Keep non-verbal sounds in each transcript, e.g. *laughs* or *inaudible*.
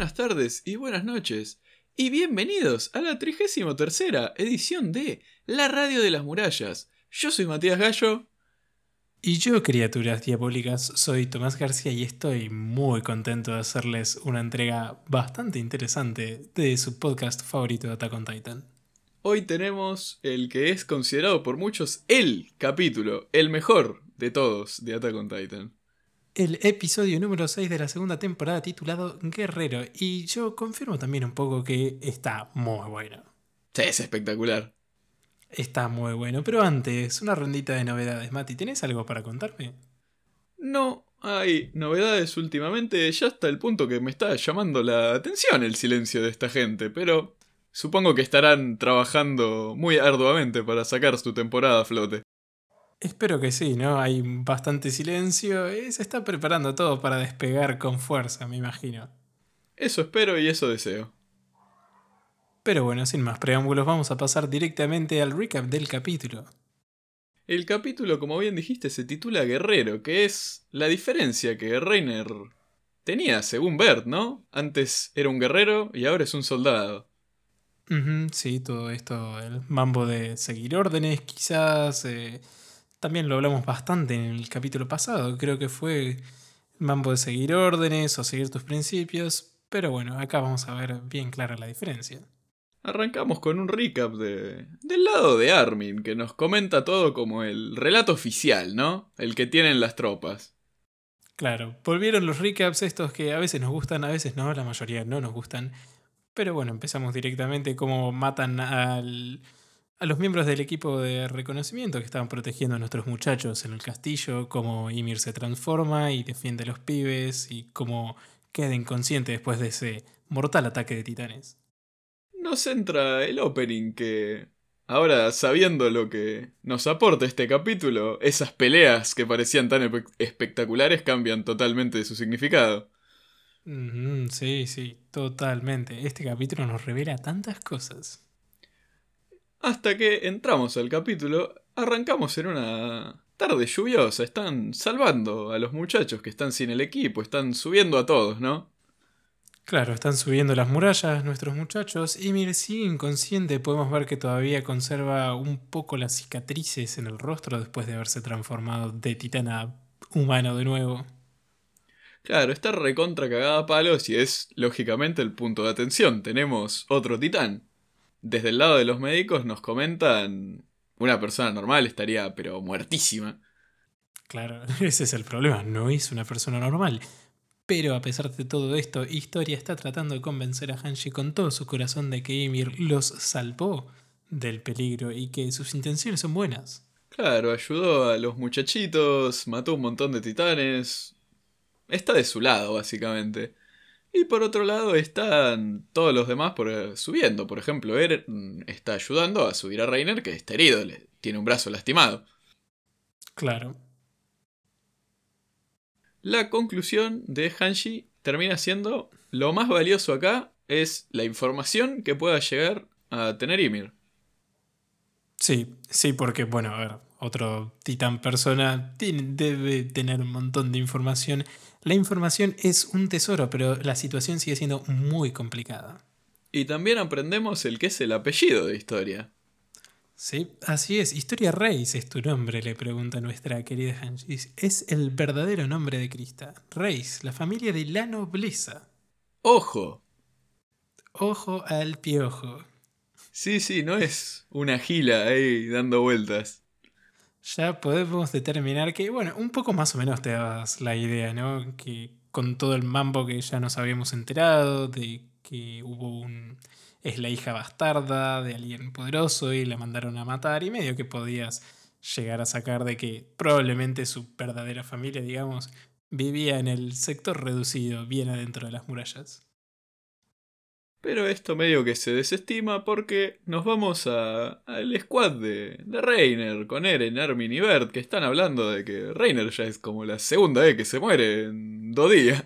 buenas tardes y buenas noches. Y bienvenidos a la 33 edición de La Radio de las Murallas. Yo soy Matías Gallo. Y yo, criaturas diabólicas, soy Tomás García y estoy muy contento de hacerles una entrega bastante interesante de su podcast favorito de Attack on Titan. Hoy tenemos el que es considerado por muchos el capítulo, el mejor de todos de Attack on Titan el episodio número 6 de la segunda temporada titulado Guerrero. Y yo confirmo también un poco que está muy bueno. Sí, es espectacular. Está muy bueno. Pero antes, una rondita de novedades. Mati, ¿tienes algo para contarme? No, hay novedades últimamente, ya hasta el punto que me está llamando la atención el silencio de esta gente, pero supongo que estarán trabajando muy arduamente para sacar su temporada a flote. Espero que sí, ¿no? Hay bastante silencio. Eh, se está preparando todo para despegar con fuerza, me imagino. Eso espero y eso deseo. Pero bueno, sin más preámbulos, vamos a pasar directamente al recap del capítulo. El capítulo, como bien dijiste, se titula Guerrero, que es la diferencia que Reiner tenía, según Bert, ¿no? Antes era un guerrero y ahora es un soldado. sí, todo esto, el mambo de seguir órdenes, quizás. Eh, también lo hablamos bastante en el capítulo pasado. Creo que fue mambo de seguir órdenes o seguir tus principios. Pero bueno, acá vamos a ver bien clara la diferencia. Arrancamos con un recap de, del lado de Armin, que nos comenta todo como el relato oficial, ¿no? El que tienen las tropas. Claro, volvieron los recaps estos que a veces nos gustan, a veces no, la mayoría no nos gustan. Pero bueno, empezamos directamente como matan al, a los miembros del equipo de reconocimiento que estaban protegiendo a nuestros muchachos en el castillo, cómo Ymir se transforma y defiende a los pibes y cómo queda inconsciente después de ese mortal ataque de titanes. Nos entra el opening que ahora sabiendo lo que nos aporta este capítulo, esas peleas que parecían tan espectaculares cambian totalmente de su significado. sí, sí, totalmente. Este capítulo nos revela tantas cosas. Hasta que entramos al capítulo, arrancamos en una tarde lluviosa, están salvando a los muchachos que están sin el equipo, están subiendo a todos, ¿no? Claro, están subiendo las murallas nuestros muchachos y mire, sigue inconsciente, podemos ver que todavía conserva un poco las cicatrices en el rostro después de haberse transformado de titán humano de nuevo. Claro, está recontra cagada a palos y es lógicamente el punto de atención. Tenemos otro titán desde el lado de los médicos nos comentan, una persona normal estaría pero muertísima. Claro, *laughs* ese es el problema, no es una persona normal. Pero a pesar de todo esto, Historia está tratando de convencer a Hanshi con todo su corazón de que Ymir los salvó del peligro y que sus intenciones son buenas. Claro, ayudó a los muchachitos, mató un montón de titanes. Está de su lado, básicamente. Y por otro lado están todos los demás por, eh, subiendo. Por ejemplo, Eren está ayudando a subir a Reiner, que está herido, le, tiene un brazo lastimado. Claro. La conclusión de Hanshi termina siendo lo más valioso acá es la información que pueda llegar a tener Ymir. Sí, sí, porque, bueno, a ver, otro titán persona debe tener un montón de información la información es un tesoro, pero la situación sigue siendo muy complicada. Y también aprendemos el que es el apellido de Historia. Sí, así es. Historia Reis es tu nombre, le pregunta nuestra querida Hanshis. Es el verdadero nombre de Krista. Reis, la familia de la nobleza. ¡Ojo! Ojo al piojo. Sí, sí, no es una gila ahí dando vueltas ya podemos determinar que, bueno, un poco más o menos te das la idea, ¿no? Que con todo el mambo que ya nos habíamos enterado, de que hubo un... es la hija bastarda de alguien poderoso y la mandaron a matar y medio que podías llegar a sacar de que probablemente su verdadera familia, digamos, vivía en el sector reducido, bien adentro de las murallas. Pero esto medio que se desestima porque nos vamos al squad de, de Reiner con Eren, Armin y Bert que están hablando de que Reiner ya es como la segunda vez que se muere en dos días.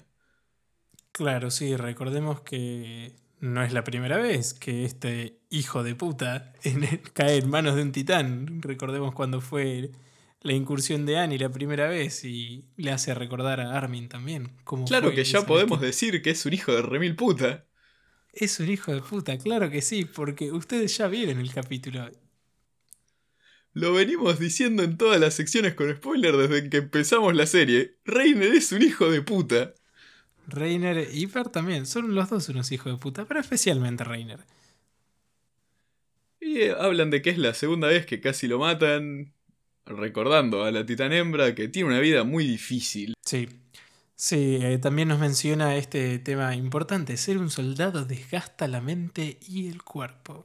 Claro, sí, recordemos que no es la primera vez que este hijo de puta cae en manos de un titán. Recordemos cuando fue la incursión de Annie la primera vez y le hace recordar a Armin también. Cómo Claro que ya podemos decir que es un hijo de remil puta. Es un hijo de puta, claro que sí, porque ustedes ya vieron el capítulo. Lo venimos diciendo en todas las secciones con spoiler desde que empezamos la serie. Reiner es un hijo de puta. Reiner y Bert también, son los dos unos hijos de puta, pero especialmente Reiner. Y eh, hablan de que es la segunda vez que casi lo matan. Recordando a la titán hembra que tiene una vida muy difícil. Sí. Sí, eh, también nos menciona este tema importante. Ser un soldado desgasta la mente y el cuerpo.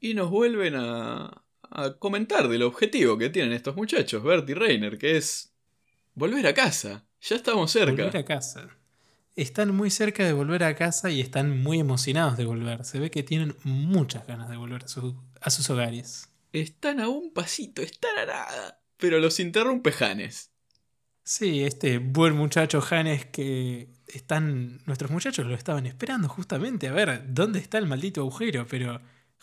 Y nos vuelven a, a comentar del objetivo que tienen estos muchachos, Bert y Reiner, que es volver a casa. Ya estamos cerca. Volver a casa. Están muy cerca de volver a casa y están muy emocionados de volver. Se ve que tienen muchas ganas de volver a, su- a sus hogares. Están a un pasito, están a nada. Pero los interrumpe Janes. Sí, este buen muchacho Hannes que están. Nuestros muchachos lo estaban esperando justamente a ver dónde está el maldito agujero, pero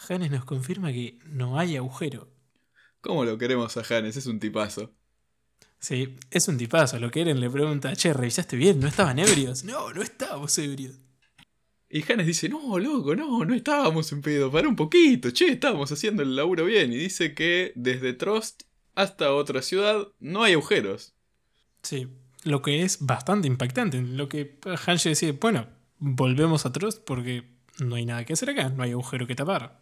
Hannes nos confirma que no hay agujero. ¿Cómo lo queremos a Janes? Es un tipazo. Sí, es un tipazo. Lo que Eren le pregunta, che, ¿revisaste bien? ¿No estaban ebrios? *laughs* No, no estábamos ebrios. Y Janes dice, no, loco, no, no estábamos en pedo, para un poquito, che, estábamos haciendo el laburo bien. Y dice que desde Trost hasta otra ciudad no hay agujeros. Sí, lo que es bastante impactante. Lo que Hanshi decide, bueno, volvemos a Trost porque no hay nada que hacer acá, no hay agujero que tapar.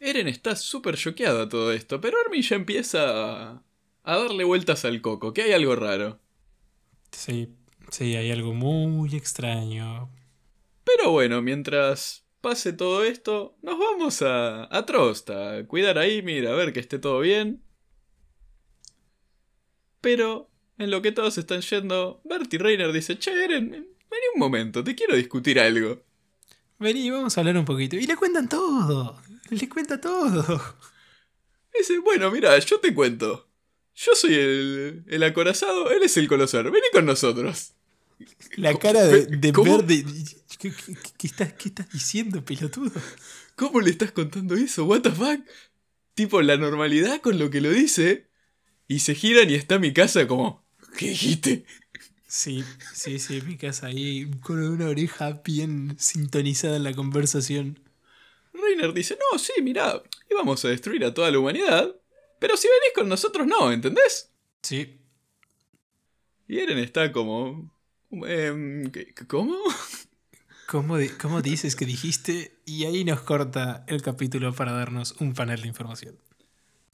Eren está súper choqueado a todo esto, pero Armin ya empieza a, a darle vueltas al coco, que hay algo raro. Sí, sí, hay algo muy extraño. Pero bueno, mientras pase todo esto, nos vamos a, a Trost, a cuidar a Ymir, a ver que esté todo bien. Pero, en lo que todos están yendo, Bert y Reiner dice, che, Eren, vení un momento, te quiero discutir algo. Vení, vamos a hablar un poquito. Y le cuentan todo. Le cuenta todo. Dice, bueno, mira, yo te cuento. Yo soy el, el acorazado, él es el colosar, vení con nosotros. La cara de, de verde. ¿Qué, qué- qué estás, ¿Qué estás diciendo, pelotudo? ¿Cómo le estás contando eso? ¿What the fuck? Tipo, la normalidad con lo que lo dice. Y se giran y está mi casa como... ¿Qué dijiste? Sí, sí, sí, mi casa ahí con una oreja bien sintonizada en la conversación. Reiner dice, no, sí, mirá, íbamos a destruir a toda la humanidad. Pero si venís con nosotros no, ¿entendés? Sí. Y Eren está como... em, ¿qué- ¿Cómo? ¿Cómo, ¿Cómo dices que dijiste? Y ahí nos corta el capítulo para darnos un panel de información.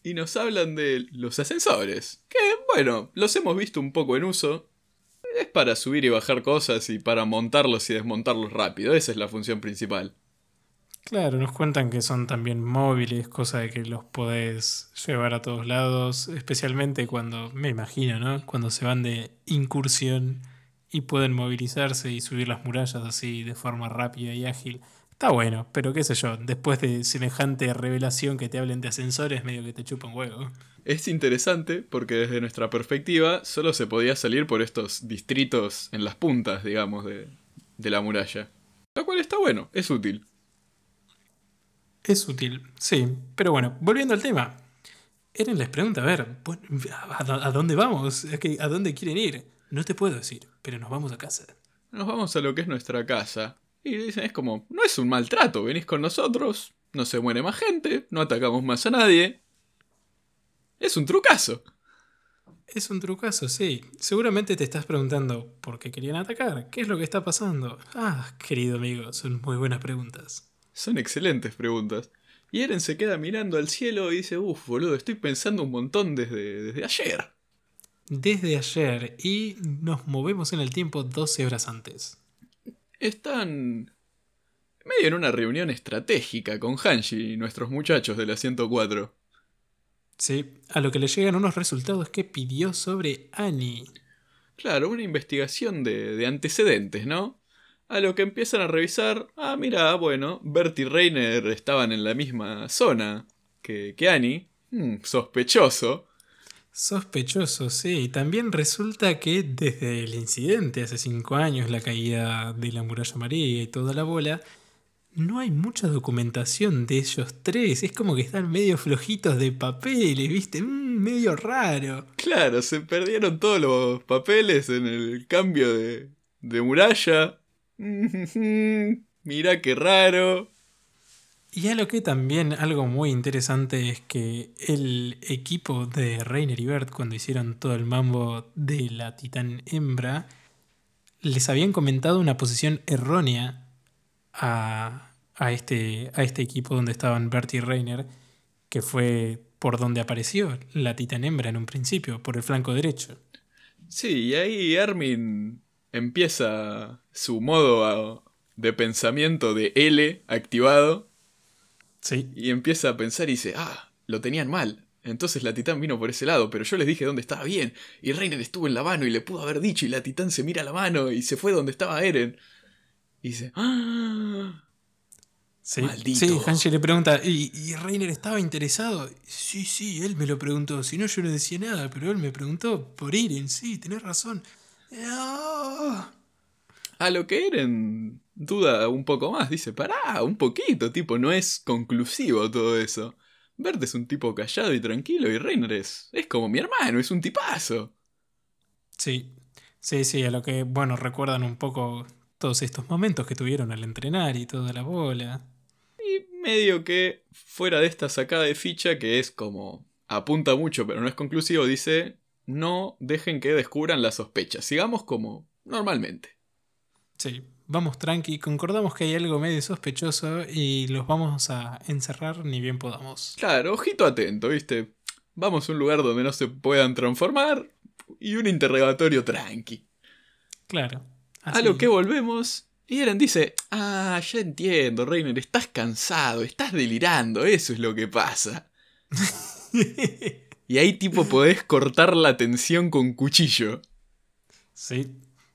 Y nos hablan de los ascensores. Que, bueno, los hemos visto un poco en uso. Es para subir y bajar cosas y para montarlos y desmontarlos rápido. Esa es la función principal. Claro, nos cuentan que son también móviles, cosa de que los podés llevar a todos lados, especialmente cuando, me imagino, ¿no? Cuando se van de incursión y pueden movilizarse y subir las murallas así de forma rápida y ágil. Está bueno, pero qué sé yo, después de semejante revelación que te hablen de ascensores, medio que te chupan huevo. Es interesante porque desde nuestra perspectiva solo se podía salir por estos distritos en las puntas, digamos, de, de la muralla. Lo cual está bueno, es útil. Es útil, sí. Pero bueno, volviendo al tema. Eren les pregunta, a ver, ¿a, dónde vamos? ¿A, qué- ¿A dónde quieren ir? No te puedo decir, pero nos vamos a casa. Nos vamos a lo que es nuestra casa. Y dicen, es como, no es un maltrato, venís con nosotros, no se muere más gente, no atacamos más a nadie. Es un trucazo. Es un trucazo, sí. Seguramente te estás preguntando por qué querían atacar, qué es lo que está pasando. Ah, querido amigo, son muy buenas preguntas. Son excelentes preguntas. Y Eren se queda mirando al cielo y dice, uff, boludo, estoy pensando un montón desde, desde ayer. Desde ayer y nos movemos en el tiempo 12 horas antes. Están medio en una reunión estratégica con Hanshi y nuestros muchachos de la 104. Sí, a lo que le llegan unos resultados que pidió sobre Annie. Claro, una investigación de, de antecedentes, ¿no? A lo que empiezan a revisar, ah, mira, bueno, Bert y Reiner estaban en la misma zona que, que Annie. Hmm, sospechoso. Sospechoso, sí. Y también resulta que desde el incidente hace cinco años, la caída de la muralla María y toda la bola, no hay mucha documentación de ellos tres. Es como que están medio flojitos de papeles, ¿viste? Mm, medio raro. Claro, se perdieron todos los papeles en el cambio de, de muralla. *laughs* Mira qué raro. Y a lo que también algo muy interesante es que el equipo de Reiner y Bert, cuando hicieron todo el mambo de la titán hembra, les habían comentado una posición errónea a, a este, a este equipo donde estaban Bert y Reiner, que fue por donde apareció la titán hembra en un principio, por el flanco derecho. Sí, y ahí Armin empieza su modo de pensamiento de L activado Sí. Y empieza a pensar y dice, ah, lo tenían mal. Entonces la titán vino por ese lado, pero yo les dije dónde estaba bien. Y Reiner estuvo en la mano y le pudo haber dicho, y la titán se mira la mano y se fue donde estaba Eren. Y dice, ah. Sí, Maldito. sí Hanshi le pregunta, ¿y, ¿y Reiner estaba interesado? Sí, sí, él me lo preguntó. Si no, yo no decía nada, pero él me preguntó por Eren. Sí, tenés razón. Ah. A lo que Eren duda un poco más, dice, pará, un poquito, tipo, no es conclusivo todo eso. Bert es un tipo callado y tranquilo y Reiner es, es como mi hermano, es un tipazo. Sí, sí, sí, a lo que, bueno, recuerdan un poco todos estos momentos que tuvieron al entrenar y toda la bola. Y medio que fuera de esta sacada de ficha, que es como apunta mucho pero no es conclusivo, dice, no dejen que descubran las sospechas, sigamos como normalmente. Sí, vamos tranqui, concordamos que hay algo medio sospechoso y los vamos a encerrar ni bien podamos. Claro, ojito atento, ¿viste? Vamos a un lugar donde no se puedan transformar y un interrogatorio tranqui. Claro. A lo que volvemos y Eren dice, ah, ya entiendo, Reiner, estás cansado, estás delirando, eso es lo que pasa. *laughs* Y ahí tipo podés cortar la tensión con cuchillo. Sí,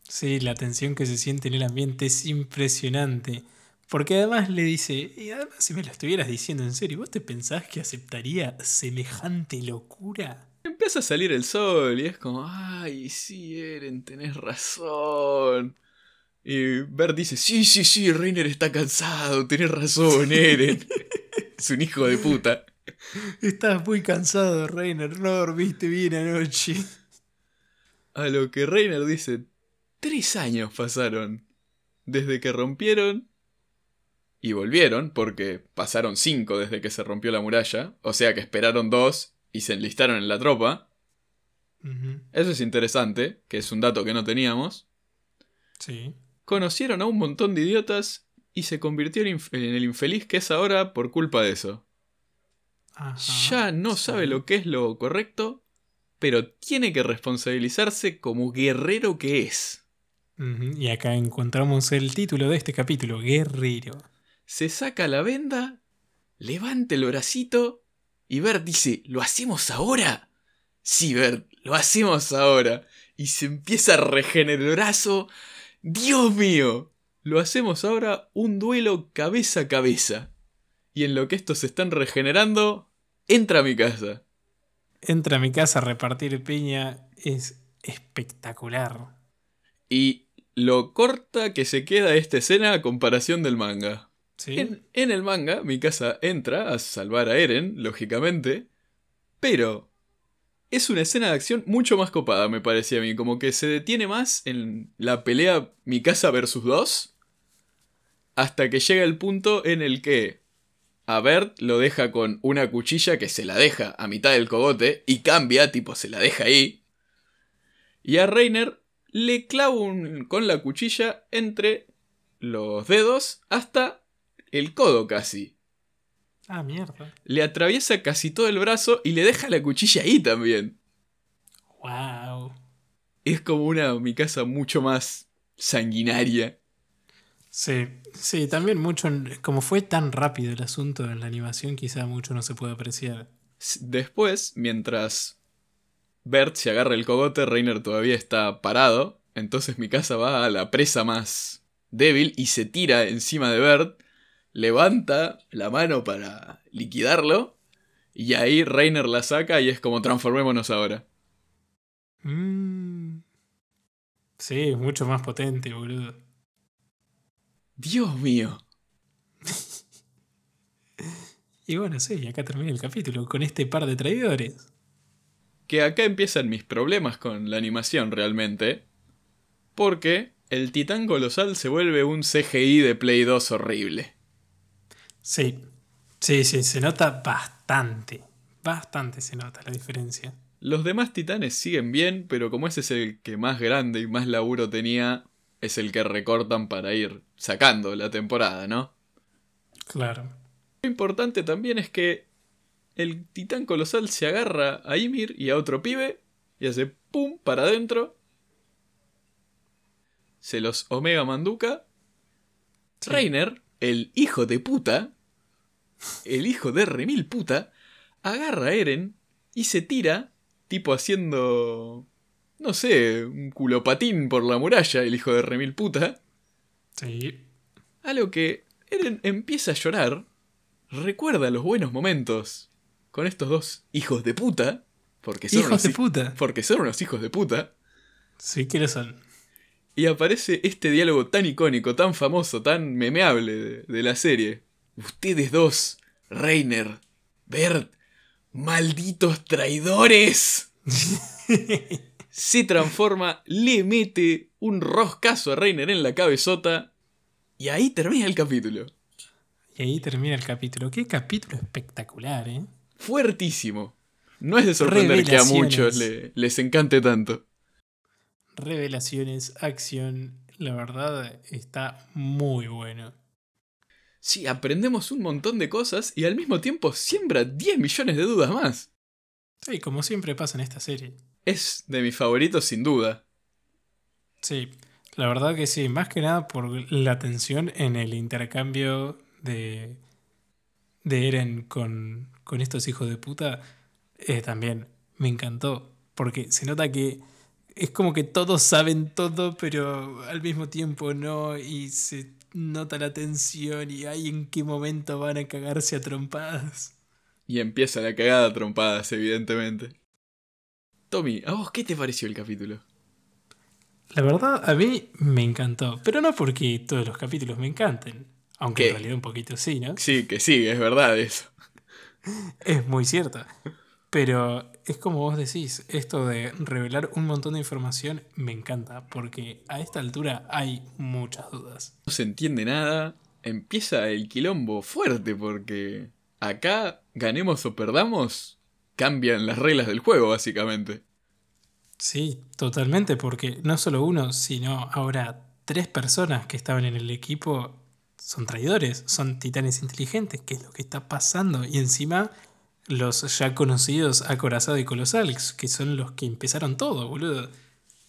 sí, la tensión que se siente en el ambiente es impresionante. Porque además le dice, y además si me lo estuvieras diciendo en serio, ¿vos te pensás que aceptaría semejante locura? Empieza a salir el sol y es como, ay, sí, Eren, tenés razón. Y Bert dice, sí, sí, sí, Reiner está cansado, tenés razón, Eren. *laughs* es un hijo de puta. Estás muy cansado, Reiner, no dormiste bien anoche. A lo que Reiner dice, tres años pasaron desde que rompieron y volvieron, porque pasaron cinco desde que se rompió la muralla, o sea que esperaron dos y se enlistaron en la tropa. Eso es interesante, que es un dato que no teníamos. Sí. Conocieron a un montón de idiotas y se convirtió en, el infeliz que es ahora por culpa de eso. Ajá, Ya no sí. sabe lo que es lo correcto, pero tiene que responsabilizarse como guerrero que es. Y acá encontramos el título de este capítulo, Guerrero. Se saca la venda, levanta el bracito y Bert dice, ¿lo hacemos ahora? Sí, Bert, lo hacemos ahora. Y se empieza a regenerar el brazo. Dios mío, lo hacemos ahora un duelo cabeza a cabeza. Y en lo que estos se están regenerando, entra a mi casa. Entra a mi casa a repartir piña, es espectacular. Y lo corta que se queda esta escena a comparación del manga. ¿Sí? En, en el manga, mi casa entra a salvar a Eren, lógicamente, pero es una escena de acción mucho más copada, me parecía a mí, como que se detiene más en la pelea mi casa versus 2, hasta que llega el punto en el que a Bert lo deja con una cuchilla que se la deja a mitad del cogote y cambia, tipo se la deja ahí, y a Reiner le clava un- con la cuchilla entre los dedos hasta el codo casi. Ah, mierda. Le atraviesa casi todo el brazo y le deja la cuchilla ahí también. Wow. Es como una mi casa mucho más sanguinaria. Sí, sí, también mucho, como fue tan rápido el asunto en la animación, quizá mucho no se puede apreciar. Después, mientras Bert se agarra el cogote, Reiner todavía está parado. Entonces mi casa va a la presa más débil y se tira encima de Bert. Levanta la mano para liquidarlo. Y ahí Reiner la saca y es como transformémonos ahora. Mm. Sí, es mucho más potente, boludo. Dios mío. *laughs* Y bueno, sí, acá termina el capítulo con este par de traidores. Que acá empiezan mis problemas con la animación realmente. Porque el titán colosal se vuelve un CGI de Play 2 horrible. Sí, sí, sí, se nota bastante. Bastante se nota la diferencia. Los demás titanes siguen bien, pero como ese es el que más grande y más laburo tenía, es el que recortan para ir sacando la temporada, ¿no? Claro. Lo importante también es que el titán colosal se agarra a Ymir y a otro pibe y hace pum para adentro. Se los omega manduca. Sí. Reiner, el hijo de puta, el hijo de remil puta, agarra a Eren y se tira, tipo haciendo, no sé, un culopatín por la muralla, el hijo de remil puta. Sí. A lo que Eren empieza a llorar, recuerda los buenos momentos con estos dos hijos de puta, porque son, Hijos unos, de puta. porque son unos hijos de puta, Sí, que lo son. y aparece este diálogo tan icónico, tan famoso, tan memeable de, de la serie. Ustedes dos, Reiner, Bert, malditos traidores. *laughs* Se transforma, le mete un roscazo a Reiner en la cabezota, y ahí termina el capítulo. Y ahí termina el capítulo. Qué capítulo espectacular, ¿eh? Fuertísimo. No es de sorprender que a muchos le- les encante tanto. Revelaciones, acción. La verdad está muy bueno. Sí, aprendemos un montón de cosas y al mismo tiempo siembra 10 millones de dudas más. Sí, como siempre pasa en esta serie. Es de mis favoritos sin duda. Sí, la verdad que sí, más que nada por la tensión en el intercambio de, de Eren con, con estos hijos de puta, eh, también me encantó, porque se nota que es como que todos saben todo, pero al mismo tiempo no, y se nota la tensión y hay en qué momento van a cagarse a trompadas. Y empieza la cagada a trompadas, evidentemente. Tommy, ¿a vos qué te pareció el capítulo? La verdad, a mí me encantó, pero no porque todos los capítulos me encanten, aunque ¿Qué? en realidad un poquito sí, ¿no? Sí, que sí, es verdad eso. *laughs* Es muy cierta. Pero es como vos decís, esto de revelar un montón de información me encanta, porque a esta altura hay muchas dudas. No se entiende nada. Empieza el quilombo fuerte porque acá, ganemos o perdamos, cambian las reglas del juego, básicamente. Sí, totalmente, porque no solo uno, sino ahora tres personas que estaban en el equipo son traidores, son titanes inteligentes, que es lo que está pasando. Y encima los ya conocidos Acorazado y Colosal, que son los que empezaron todo, boludo.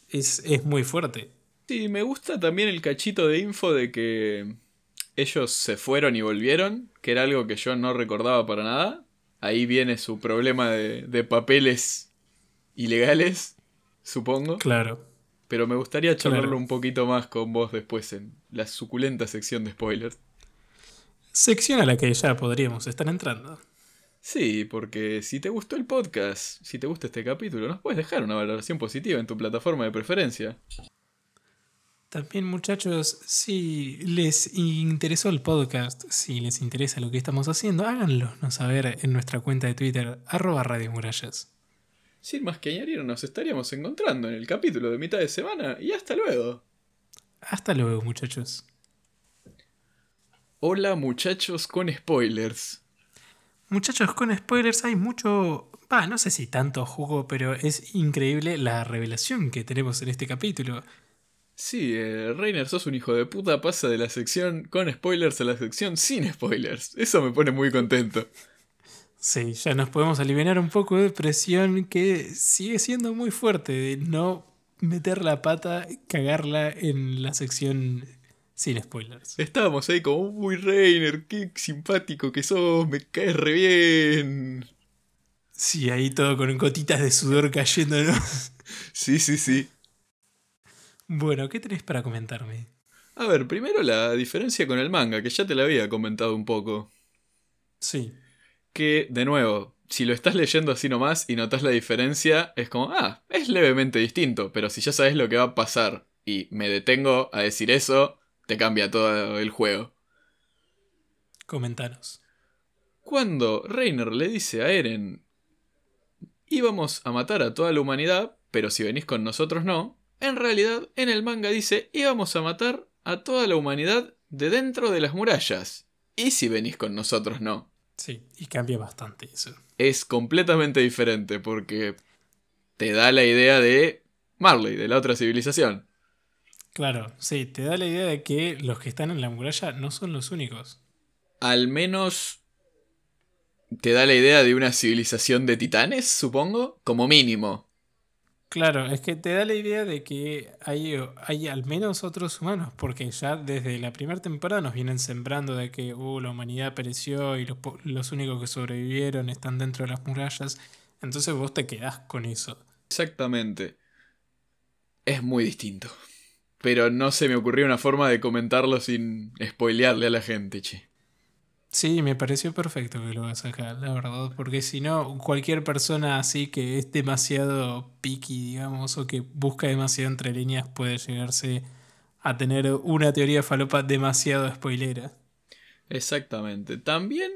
Es, es muy fuerte. Sí, me gusta también el cachito de info de que ellos se fueron y volvieron, que era algo que yo no recordaba para nada. Ahí viene su problema de, de papeles ilegales, supongo. Claro. Pero me gustaría charlarlo Claro. un poquito más con vos después en la suculenta sección de spoilers. Sección a la que ya podríamos estar entrando. Sí, porque si te gustó el podcast, si te gusta este capítulo, nos puedes dejar una valoración positiva en tu plataforma de preferencia. También muchachos, si les interesó el podcast, si les interesa lo que estamos haciendo, háganlo saber en nuestra cuenta de Twitter, arroba Radio Murallas. Sin más que añadir, nos estaríamos encontrando en el capítulo de mitad de semana y hasta luego. Hasta luego muchachos. Hola muchachos con spoilers. Muchachos, con spoilers hay mucho... Va, no sé si tanto jugo, pero es increíble la revelación que tenemos en este capítulo. Sí, eh, Reiner, sos un hijo de puta, pasa de la sección con spoilers a la sección sin spoilers. Eso me pone muy contento. Sí, ya nos podemos aliviar un poco de presión que sigue siendo muy fuerte de no meter la pata, cagarla en la sección sin spoilers. Estábamos ahí como, uy Reiner, qué simpático que sos, me caes re bien. Sí, ahí todo con gotitas de sudor cayéndonos. Sí, sí, sí. Bueno, ¿qué tenés para comentarme? A ver, primero la diferencia con el manga, que ya te la había comentado un poco. Sí, Que, de nuevo, si lo estás leyendo así nomás y notas la diferencia, es como, ah, es levemente distinto, pero si ya sabes lo que va a pasar y me detengo a decir eso, te cambia todo el juego. comentanos. Cuando Reiner le dice a Eren, íbamos a matar a toda la humanidad, pero si venís con nosotros no, en realidad en el manga dice íbamos a matar a toda la humanidad de dentro de las murallas. Y si venís con nosotros no. Sí, y cambia bastante eso. Es completamente diferente porque te da la idea de Marley, de la otra civilización. Claro, sí, te da la idea de que los que están en la muralla no son los únicos. Al menos te da la idea de una civilización de titanes, supongo, como mínimo. Claro, es que te da la idea de que hay, hay al menos otros humanos, porque ya desde la primera temporada nos vienen sembrando de que uh, la humanidad pereció y los, los únicos que sobrevivieron están dentro de las murallas. Entonces vos te quedás con eso. Exactamente. Es muy distinto. Pero no se me ocurrió una forma de comentarlo sin spoilearle a la gente, che. Sí, me pareció perfecto que lo vas a sacar, la verdad, porque si no, cualquier persona así que es demasiado picky, digamos, o que busca demasiado entre líneas puede llegarse a tener una teoría falopa demasiado spoilera. Exactamente. También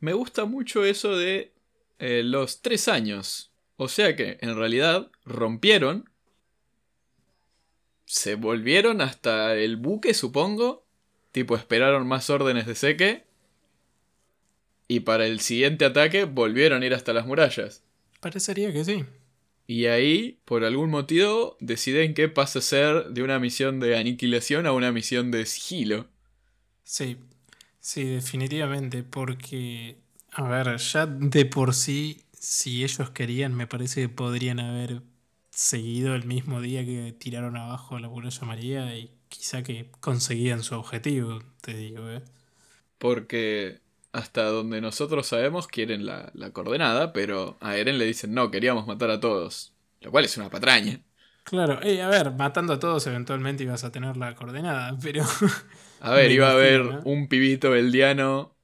me gusta mucho eso de eh, los tres años. O sea que, en realidad, rompieron, se volvieron hasta el buque, supongo, tipo esperaron más órdenes de seque y para el siguiente ataque volvieron a ir hasta las murallas. Parecería que sí. Y ahí, por algún motivo, deciden que pasa a ser de una misión de aniquilación a una misión de sigilo. Sí, sí, definitivamente, porque, a ver, ya de por sí, si ellos querían, me parece que podrían haber seguido el mismo día que tiraron abajo la muralla María y quizá que conseguían su objetivo, te digo, ¿eh? Porque hasta donde nosotros sabemos, quieren la, coordenada, pero a Eren le dicen no, queríamos matar a todos. Lo cual es una patraña. Claro, a ver, matando a todos eventualmente ibas a tener la coordenada, pero... *laughs* A ver, iba a haber un pibito eldiano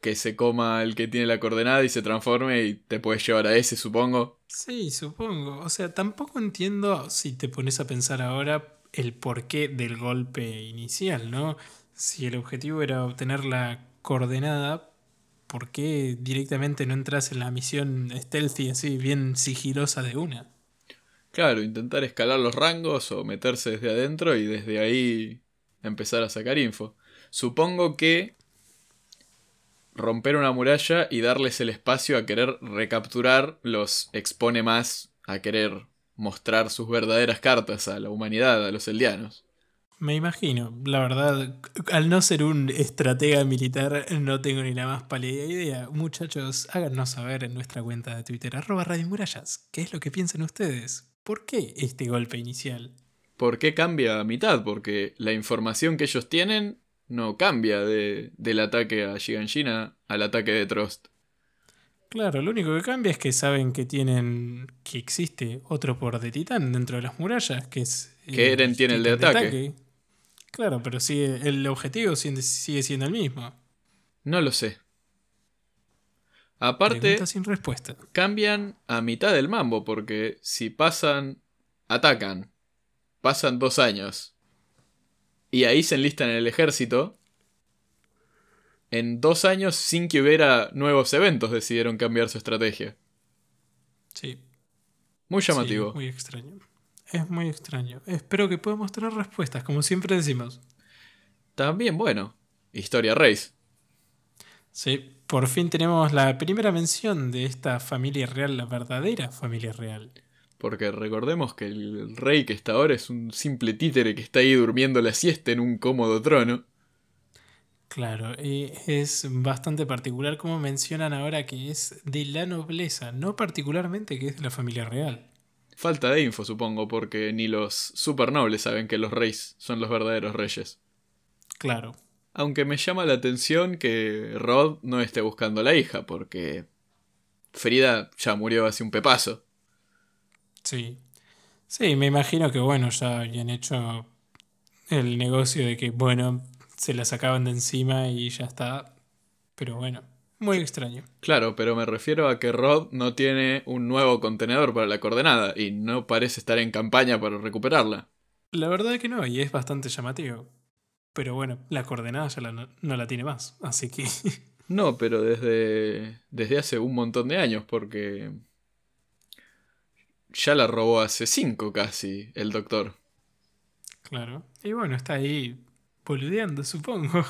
que se coma el que tiene la coordenada y se transforme y te puedes llevar a ese, supongo. Sí, supongo. O sea, tampoco entiendo si te pones a pensar ahora el porqué del golpe inicial, ¿no? Si el objetivo era obtener la coordenada, ¿por qué directamente no entras en la misión stealthy así, bien sigilosa de una? Claro, intentar escalar los rangos o meterse desde adentro y desde ahí empezar a sacar info. Supongo que romper una muralla y darles el espacio a querer recapturar los expone más a querer mostrar sus verdaderas cartas a la humanidad, a los eldianos. Me imagino, la verdad, al no ser un estratega militar, no tengo ni la más pálida idea. Muchachos, háganos saber en nuestra cuenta de Twitter, arroba Radio Murallas, qué es lo que piensan ustedes. ¿Por qué este golpe inicial? ¿Por qué cambia a mitad? Porque la información que ellos tienen no cambia de, del ataque a Giganshina al ataque de Trost. Claro, lo único que cambia es que saben que tienen. que existe otro por de titán dentro de las murallas, que es. Que Eren tiene el de ataque. Claro, pero sigue, el objetivo sigue siendo el mismo. No lo sé. Aparte, sin respuesta. cambian a mitad del mambo, porque si pasan, atacan, pasan dos años, y ahí se enlistan en el ejército, en dos años, sin que hubiera nuevos eventos, decidieron cambiar su estrategia. Sí. Muy llamativo. muy extraño. Es muy extraño. Espero que podamos tener respuestas, como siempre decimos. También, bueno, Historia Race. Sí, por fin tenemos la primera mención de esta familia real, la verdadera familia real. Porque recordemos que el rey que está ahora es un simple títere que está ahí durmiendo la siesta en un cómodo trono. Claro, y es bastante particular como mencionan ahora que es de la nobleza, no particularmente que es de la familia real. Falta de info, supongo, porque ni los supernobles saben que los reyes son los verdaderos reyes. Claro. Aunque me llama la atención que Rod no esté buscando a la hija, porque Frida ya murió hace un pepazo. Sí. Sí, me imagino que bueno, ya habían hecho el negocio de que, bueno, se la sacaban de encima y ya está. Pero bueno. Muy extraño. Claro, pero me refiero a que Rod no tiene un nuevo contenedor para la coordenada y no parece estar en campaña para recuperarla. La verdad que no, y es bastante llamativo. Pero bueno, la coordenada ya no, la tiene más, así que... *laughs* no, pero desde, desde hace un montón de años, porque ya la robó hace cinco casi el doctor. Claro. Y bueno, está ahí boludeando, supongo.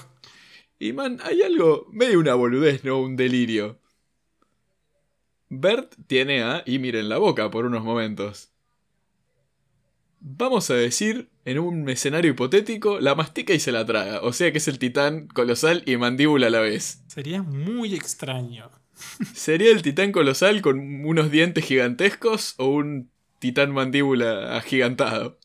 Y man, hay algo medio una boludez, ¿no? Un delirio. Bert tiene a Ymir en la boca por unos momentos. Vamos a decir, en un escenario hipotético, la mastica y se la traga. O sea que es el titán colosal y mandíbula a la vez. Sería muy extraño. *laughs* ¿Sería el titán colosal con unos dientes gigantescos o un titán mandíbula agigantado?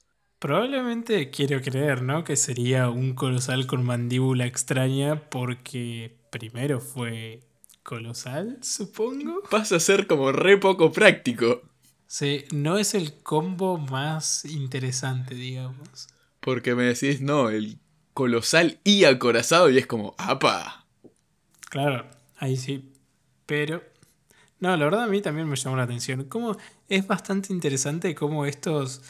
Probablemente quiero creer, ¿no? Que sería un colosal con mandíbula extraña porque primero fue colosal, supongo. Pasa a ser como re poco práctico. Sí, no es el combo más interesante, digamos. Porque me decís, no, el colosal y acorazado y es como, ¡apa! Claro, ahí sí. Pero, no, la verdad a mí también me llamó la atención. Como es bastante interesante cómo estos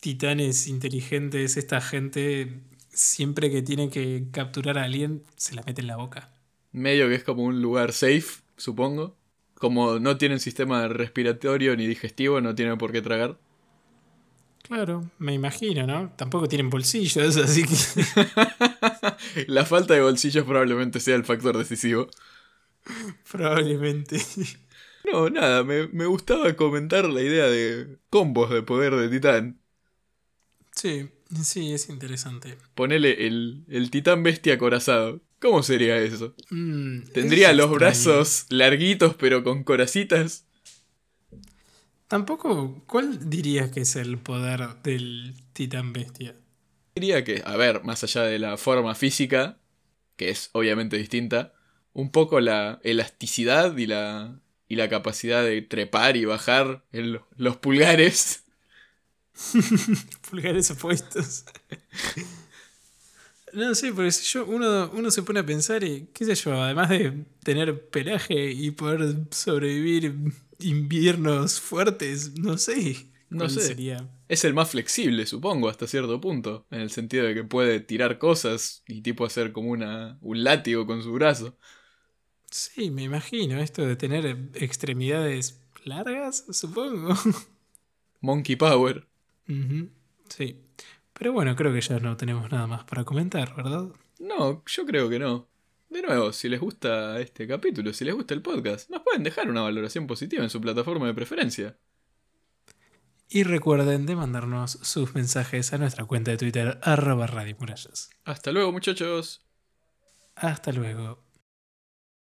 titanes inteligentes, esta gente, siempre que tiene que capturar a alguien, se la mete en la boca. Medio que es como un lugar safe, supongo. Como no tienen sistema respiratorio ni digestivo, no tienen por qué tragar. Claro, me imagino, ¿no? Tampoco tienen bolsillos, *laughs* así que... *laughs* la falta de bolsillos probablemente sea el factor decisivo. Probablemente. No, nada, me, me gustaba comentar la idea de combos de poder de titán. Sí, sí, es interesante. Ponele el, el titán bestia acorazado. ¿Cómo sería eso? Mm, ¿Tendría es los extraño. brazos larguitos pero con coracitas? Tampoco, ¿cuál dirías que es el poder del titán bestia? Diría que, a ver, más allá de la forma física, que es obviamente distinta, un poco la elasticidad y la, y la capacidad de trepar y bajar en lo- los pulgares. *laughs* Pulgares opuestos. No sé, porque si yo, uno, uno se pone a pensar y, qué sé yo, además de tener pelaje y poder sobrevivir inviernos fuertes, no sé. No sé. Sería. Es el más flexible, supongo, hasta cierto punto, en el sentido de que puede tirar cosas y tipo hacer como una, un látigo con su brazo. Sí, me imagino, esto de tener extremidades largas, supongo. Monkey Power. Ujú, Sí. Pero bueno, creo que ya no tenemos nada más para comentar, ¿verdad? No, yo creo que no. De nuevo, si les gusta este capítulo, si les gusta el podcast, nos pueden dejar una valoración positiva en su plataforma de preferencia. Y recuerden de mandarnos sus mensajes a nuestra cuenta de Twitter, arroba Radio Murallas. Hasta luego, muchachos. Hasta luego.